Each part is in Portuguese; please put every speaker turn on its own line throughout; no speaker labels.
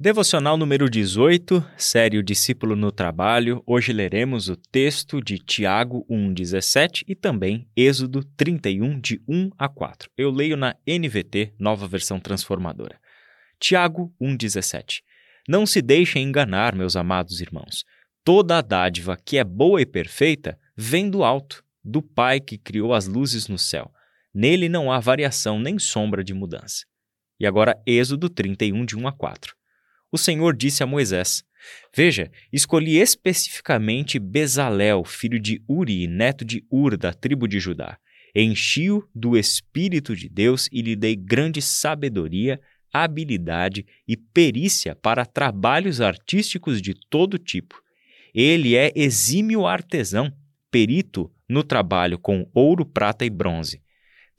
Devocional número 18, série O Discípulo no Trabalho. Hoje leremos o texto de Tiago 1,17 e também Êxodo 31, de 1 a 4. Eu leio na NVT, nova versão transformadora. Tiago 1,17 Não se deixem enganar, meus amados irmãos. Toda a dádiva que é boa e perfeita vem do alto, do Pai que criou as luzes no céu. Nele não há variação nem sombra de mudança. E agora Êxodo 31, de 1 a 4 o Senhor disse a Moisés: Veja, escolhi especificamente Bezalel, filho de Uri, neto de Ur, da tribo de Judá. Enchi-o do Espírito de Deus e lhe dei grande sabedoria, habilidade e perícia para trabalhos artísticos de todo tipo. Ele é exímio artesão, perito no trabalho com ouro, prata e bronze.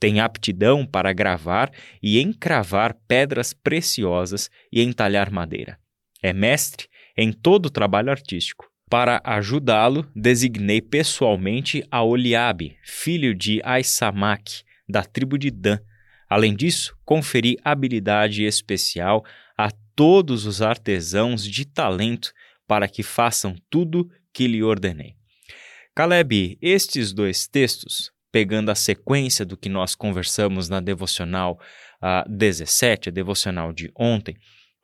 Tem aptidão para gravar e encravar pedras preciosas e entalhar madeira. É mestre em todo o trabalho artístico. Para ajudá-lo, designei pessoalmente a Oliabe, filho de Aisamac, da tribo de Dan. Além disso, conferi habilidade especial a todos os artesãos de talento para que façam tudo que lhe ordenei. Caleb, estes dois textos pegando a sequência do que nós conversamos na devocional uh, 17, a devocional de ontem,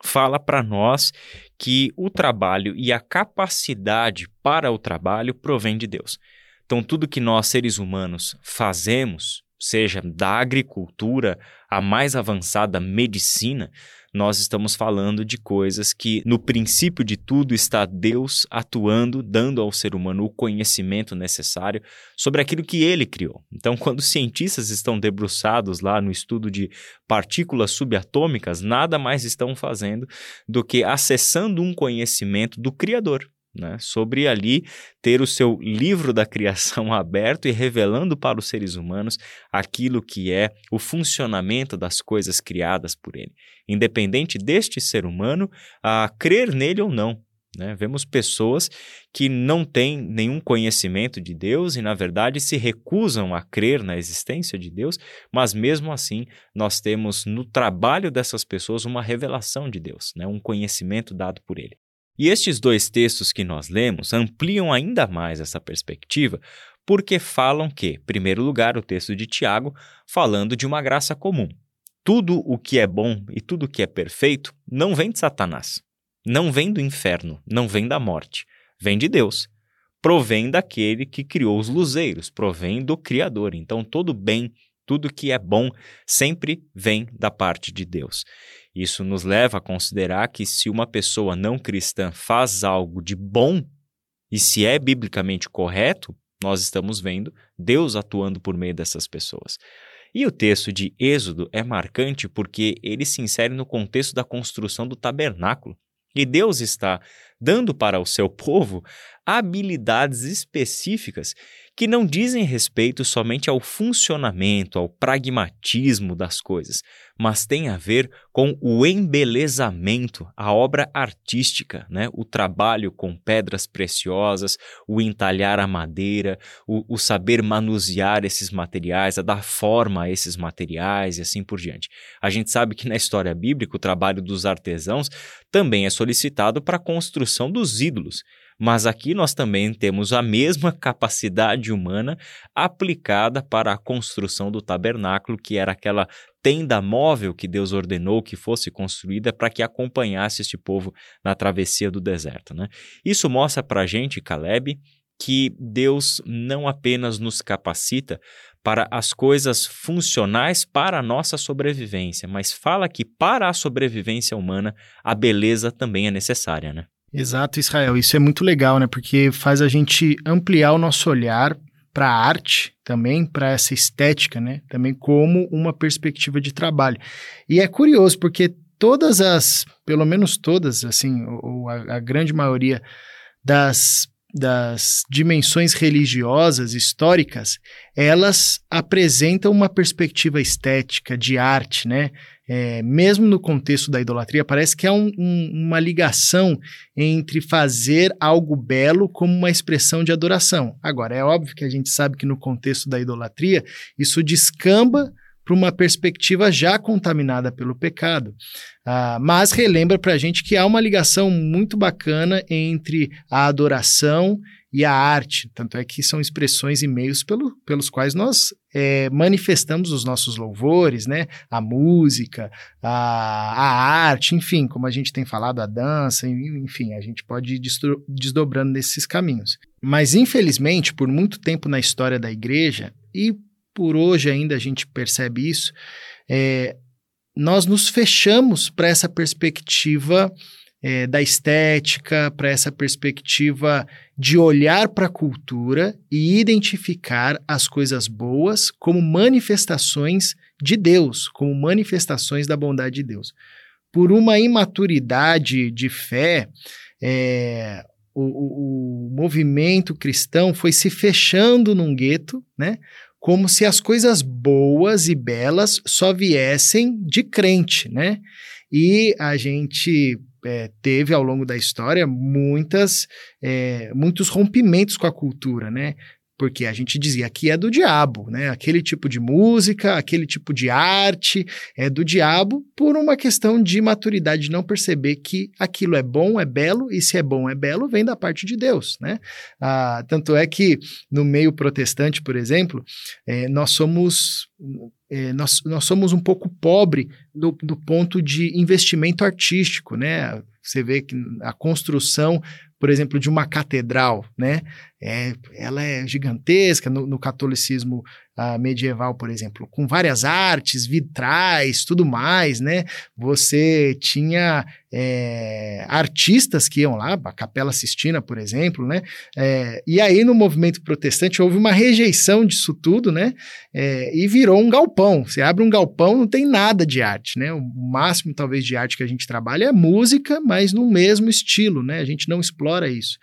fala para nós que o trabalho e a capacidade para o trabalho provém de Deus. Então, tudo que nós, seres humanos, fazemos, seja da agricultura à mais avançada medicina, nós estamos falando de coisas que, no princípio de tudo, está Deus atuando, dando ao ser humano o conhecimento necessário sobre aquilo que ele criou. Então, quando os cientistas estão debruçados lá no estudo de partículas subatômicas, nada mais estão fazendo do que acessando um conhecimento do Criador né, sobre ali ter o seu livro da criação aberto e revelando para os seres humanos aquilo que é o funcionamento das coisas criadas por ele. Independente deste ser humano a crer nele ou não. Né? Vemos pessoas que não têm nenhum conhecimento de Deus e, na verdade, se recusam a crer na existência de Deus, mas mesmo assim nós temos no trabalho dessas pessoas uma revelação de Deus, né? um conhecimento dado por Ele. E estes dois textos que nós lemos ampliam ainda mais essa perspectiva, porque falam que, em primeiro lugar, o texto de Tiago, falando de uma graça comum. Tudo o que é bom e tudo o que é perfeito não vem de Satanás, não vem do inferno, não vem da morte, vem de Deus. Provém daquele que criou os luzeiros, provém do Criador. Então, todo bem, tudo que é bom sempre vem da parte de Deus. Isso nos leva a considerar que se uma pessoa não cristã faz algo de bom, e se é biblicamente correto, nós estamos vendo Deus atuando por meio dessas pessoas. E o texto de Êxodo é marcante porque ele se insere no contexto da construção do tabernáculo. E Deus está dando para o seu povo habilidades específicas que não dizem respeito somente ao funcionamento, ao pragmatismo das coisas, mas têm a ver com o embelezamento, a obra artística, né? o trabalho com pedras preciosas, o entalhar a madeira, o, o saber manusear esses materiais, a dar forma a esses materiais e assim por diante. A gente sabe que na história bíblica o trabalho dos artesãos também é solicitado para a construção dos ídolos. Mas aqui nós também temos a mesma capacidade humana aplicada para a construção do tabernáculo, que era aquela tenda móvel que Deus ordenou que fosse construída para que acompanhasse este povo na travessia do deserto. Né? Isso mostra para a gente, Caleb, que Deus não apenas nos capacita para as coisas funcionais para a nossa sobrevivência, mas fala que para a sobrevivência humana a beleza também é necessária, né?
Exato, Israel. Isso é muito legal, né? Porque faz a gente ampliar o nosso olhar para a arte também, para essa estética, né? Também como uma perspectiva de trabalho. E é curioso porque todas as, pelo menos todas, assim, ou a, a grande maioria das das dimensões religiosas históricas, elas apresentam uma perspectiva estética de arte, né? É, mesmo no contexto da idolatria, parece que há um, um, uma ligação entre fazer algo belo como uma expressão de adoração. Agora, é óbvio que a gente sabe que no contexto da idolatria, isso descamba para uma perspectiva já contaminada pelo pecado. Ah, mas relembra para a gente que há uma ligação muito bacana entre a adoração e a arte. Tanto é que são expressões e meios pelo, pelos quais nós é, manifestamos os nossos louvores, né? A música, a, a arte, enfim, como a gente tem falado, a dança, enfim, a gente pode ir desdobrando nesses caminhos. Mas, infelizmente, por muito tempo na história da igreja, e por hoje ainda a gente percebe isso, é, nós nos fechamos para essa perspectiva é, da estética, para essa perspectiva de olhar para a cultura e identificar as coisas boas como manifestações de Deus, como manifestações da bondade de Deus. Por uma imaturidade de fé, é, o, o, o movimento cristão foi se fechando num gueto, né? como se as coisas boas e belas só viessem de crente, né? E a gente é, teve ao longo da história muitas, é, muitos rompimentos com a cultura, né? porque a gente dizia que é do diabo, né? Aquele tipo de música, aquele tipo de arte é do diabo por uma questão de maturidade, de não perceber que aquilo é bom, é belo, e se é bom, é belo, vem da parte de Deus, né? Ah, tanto é que no meio protestante, por exemplo, é, nós somos é, nós, nós somos um pouco pobre do, do ponto de investimento artístico, né? Você vê que a construção por exemplo, de uma catedral, né? É, ela é gigantesca no, no catolicismo uh, medieval, por exemplo, com várias artes, vitrais, tudo mais, né? Você tinha é, artistas que iam lá, a Capela Sistina, por exemplo, né? É, e aí no movimento protestante houve uma rejeição disso tudo, né? É, e virou um galpão. Você abre um galpão, não tem nada de arte, né? O máximo talvez de arte que a gente trabalha é música, mas no mesmo estilo, né? A gente não explora isso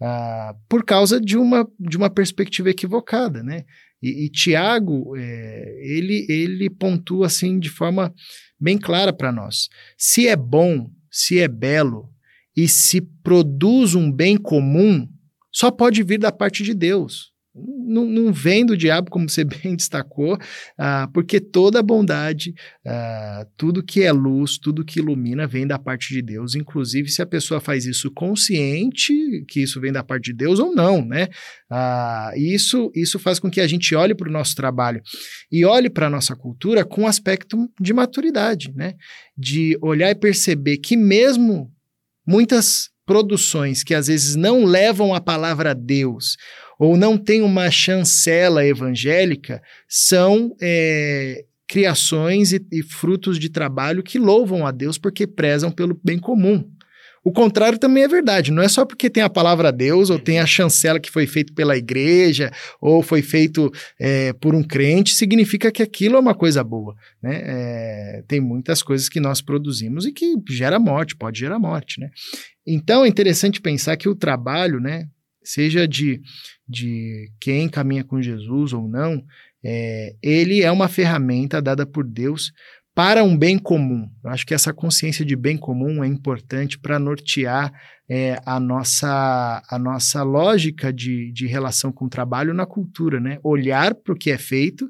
uh, por causa de uma, de uma perspectiva equivocada, né? E, e Tiago, é, ele, ele pontua assim de forma bem clara para nós. Se é bom, se é belo e se produz um bem comum, só pode vir da parte de Deus não, não vem do diabo, como você bem destacou, ah, porque toda bondade, ah, tudo que é luz, tudo que ilumina, vem da parte de Deus, inclusive se a pessoa faz isso consciente, que isso vem da parte de Deus ou não, né? Ah, isso, isso faz com que a gente olhe para o nosso trabalho e olhe para a nossa cultura com um aspecto de maturidade, né? De olhar e perceber que mesmo muitas produções que às vezes não levam a palavra a Deus ou não têm uma chancela evangélica, são é, criações e, e frutos de trabalho que louvam a Deus porque prezam pelo bem comum. O contrário também é verdade. Não é só porque tem a palavra Deus, ou tem a chancela que foi feito pela igreja, ou foi feito é, por um crente, significa que aquilo é uma coisa boa. Né? É, tem muitas coisas que nós produzimos e que gera morte, pode gerar morte. Né? Então é interessante pensar que o trabalho, né, seja de, de quem caminha com Jesus ou não, é, ele é uma ferramenta dada por Deus para um bem comum. Eu acho que essa consciência de bem comum é importante para nortear é, a, nossa, a nossa lógica de, de relação com o trabalho na cultura, né? Olhar para o que é feito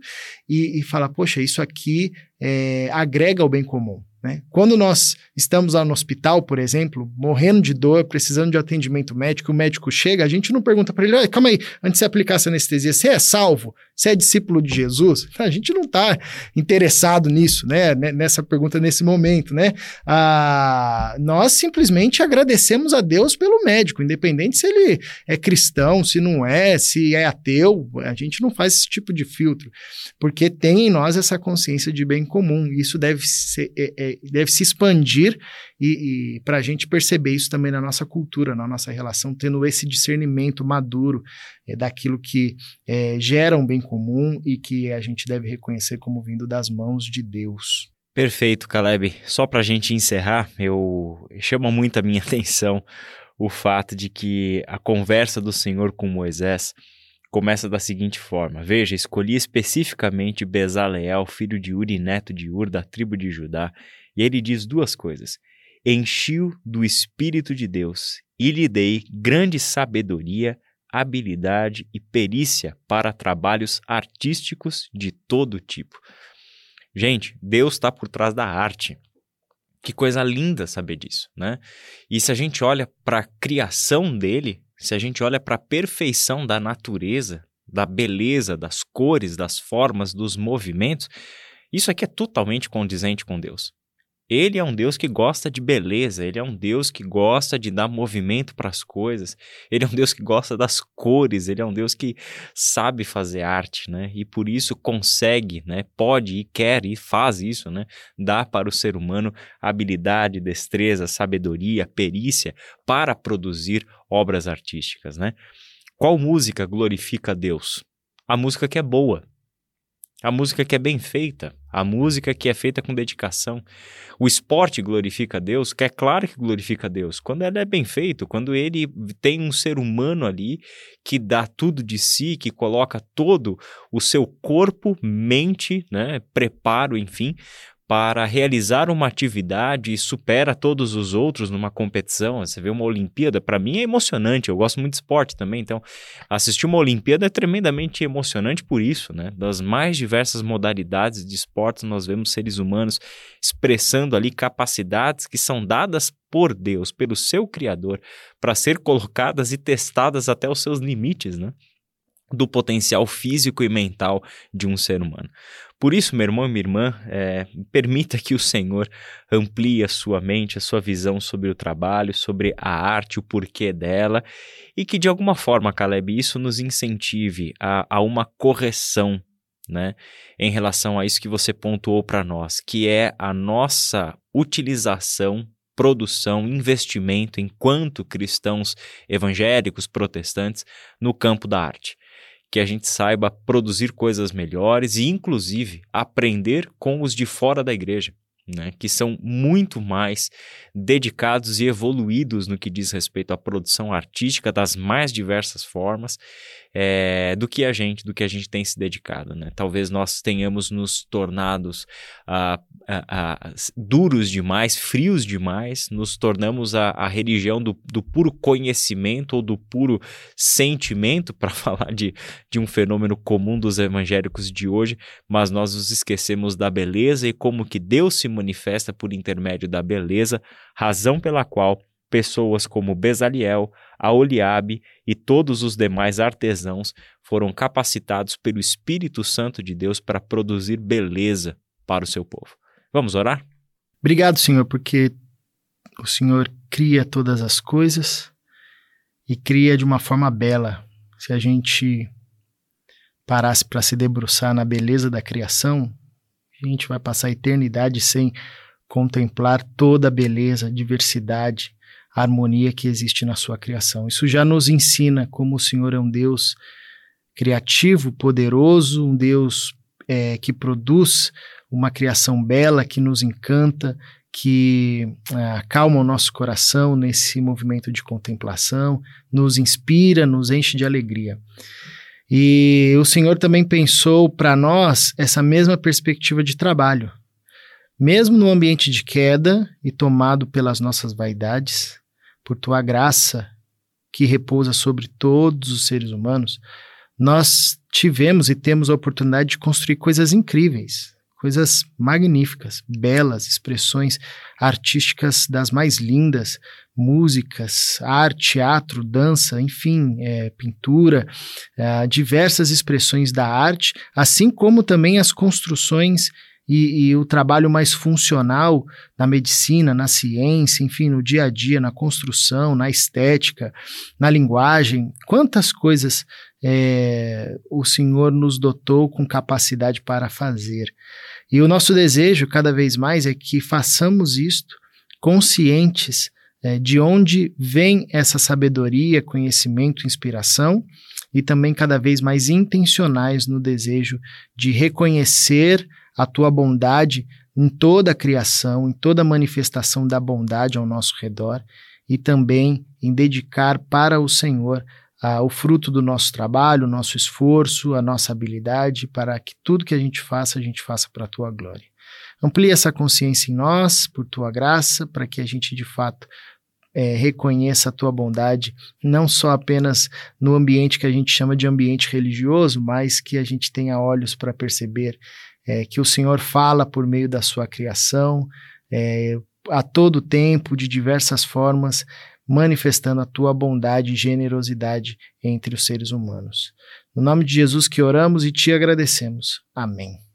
e, e falar, poxa, isso aqui é, agrega ao bem comum. Né? Quando nós estamos lá no hospital, por exemplo, morrendo de dor, precisando de atendimento médico, o médico chega, a gente não pergunta para ele, calma aí, antes de você aplicar essa anestesia, você é salvo? Você é discípulo de Jesus? A gente não está interessado nisso, né? Nessa pergunta nesse momento, né? Ah, nós simplesmente agradecemos a Deus pelo médico, independente se ele é cristão, se não é, se é ateu, a gente não faz esse tipo de filtro, porque tem em nós essa consciência de bem comum. Isso deve, ser, é, é, deve se expandir e, e para a gente perceber isso também na nossa cultura, na nossa relação, tendo esse discernimento maduro é, daquilo que é, gera um bem comum e que a gente deve reconhecer como vindo das mãos de Deus.
Perfeito, Caleb. Só para a gente encerrar, eu chama muito a minha atenção o fato de que a conversa do Senhor com Moisés começa da seguinte forma: Veja, escolhi especificamente Bezaleel, filho de Uri, neto de Ur, da tribo de Judá, e ele diz duas coisas: Enchi-o do Espírito de Deus e lhe dei grande sabedoria, habilidade e perícia para trabalhos artísticos de todo tipo. Gente, Deus está por trás da arte. Que coisa linda saber disso, né? E se a gente olha para a criação dele, se a gente olha para a perfeição da natureza, da beleza, das cores, das formas, dos movimentos, isso aqui é totalmente condizente com Deus. Ele é um Deus que gosta de beleza, ele é um Deus que gosta de dar movimento para as coisas, ele é um Deus que gosta das cores, ele é um Deus que sabe fazer arte, né? E por isso consegue, né? Pode e quer e faz isso, né? Dá para o ser humano habilidade, destreza, sabedoria, perícia para produzir obras artísticas, né? Qual música glorifica Deus? A música que é boa, a música que é bem feita, a música que é feita com dedicação. O esporte glorifica a Deus, que é claro que glorifica a Deus, quando ele é bem feito, quando ele tem um ser humano ali que dá tudo de si, que coloca todo o seu corpo, mente, né, preparo, enfim, para realizar uma atividade e supera todos os outros numa competição. Você vê uma Olimpíada, para mim é emocionante. Eu gosto muito de esporte também, então assistir uma Olimpíada é tremendamente emocionante por isso, né? Das mais diversas modalidades de esportes, nós vemos seres humanos expressando ali capacidades que são dadas por Deus, pelo seu Criador, para ser colocadas e testadas até os seus limites, né? Do potencial físico e mental de um ser humano. Por isso, meu irmão e minha irmã, é, permita que o Senhor amplie a sua mente, a sua visão sobre o trabalho, sobre a arte, o porquê dela, e que de alguma forma, Caleb, isso nos incentive a, a uma correção né, em relação a isso que você pontuou para nós, que é a nossa utilização produção, investimento enquanto cristãos evangélicos, protestantes, no campo da arte. Que a gente saiba produzir coisas melhores e, inclusive, aprender com os de fora da igreja né, que são muito mais dedicados e evoluídos no que diz respeito à produção artística das mais diversas formas é, do que a gente, do que a gente tem se dedicado. Né? Talvez nós tenhamos nos tornados ah, ah, ah, duros demais, frios demais, nos tornamos a, a religião do, do, puro conhecimento ou do puro sentimento, para falar de, de um fenômeno comum dos evangélicos de hoje, mas nós nos esquecemos da beleza e como que Deus se manifesta por intermédio da beleza, razão pela qual pessoas como Bezaliel, Aoliabe e todos os demais artesãos foram capacitados pelo Espírito Santo de Deus para produzir beleza para o seu povo. Vamos orar?
Obrigado, Senhor, porque o Senhor cria todas as coisas e cria de uma forma bela. Se a gente parasse para se debruçar na beleza da criação, a gente vai passar a eternidade sem contemplar toda a beleza, diversidade, harmonia que existe na sua criação. Isso já nos ensina como o Senhor é um Deus criativo, poderoso, um Deus é, que produz uma criação bela, que nos encanta, que é, acalma o nosso coração nesse movimento de contemplação, nos inspira, nos enche de alegria. E o Senhor também pensou para nós essa mesma perspectiva de trabalho. Mesmo no ambiente de queda e tomado pelas nossas vaidades, por tua graça que repousa sobre todos os seres humanos, nós tivemos e temos a oportunidade de construir coisas incríveis, coisas magníficas, belas, expressões artísticas das mais lindas, músicas, arte, teatro, dança, enfim, é, pintura, é, diversas expressões da arte, assim como também as construções e, e, o trabalho mais funcional na medicina, na ciência, enfim, no dia a dia, na construção, na estética, na linguagem. Quantas coisas é, o Senhor nos dotou com capacidade para fazer. E o nosso desejo, cada vez mais, é que façamos isto conscientes é, de onde vem essa sabedoria, conhecimento, inspiração, e também cada vez mais intencionais no desejo de reconhecer a tua bondade em toda a criação, em toda a manifestação da bondade ao nosso redor, e também em dedicar para o Senhor ah, o fruto do nosso trabalho, o nosso esforço, a nossa habilidade, para que tudo que a gente faça, a gente faça para a tua glória. Amplie essa consciência em nós, por tua graça, para que a gente de fato é, reconheça a tua bondade, não só apenas no ambiente que a gente chama de ambiente religioso, mas que a gente tenha olhos para perceber é, que o Senhor fala por meio da sua criação, é, a todo tempo, de diversas formas, manifestando a tua bondade e generosidade entre os seres humanos. No nome de Jesus que oramos e te agradecemos. Amém.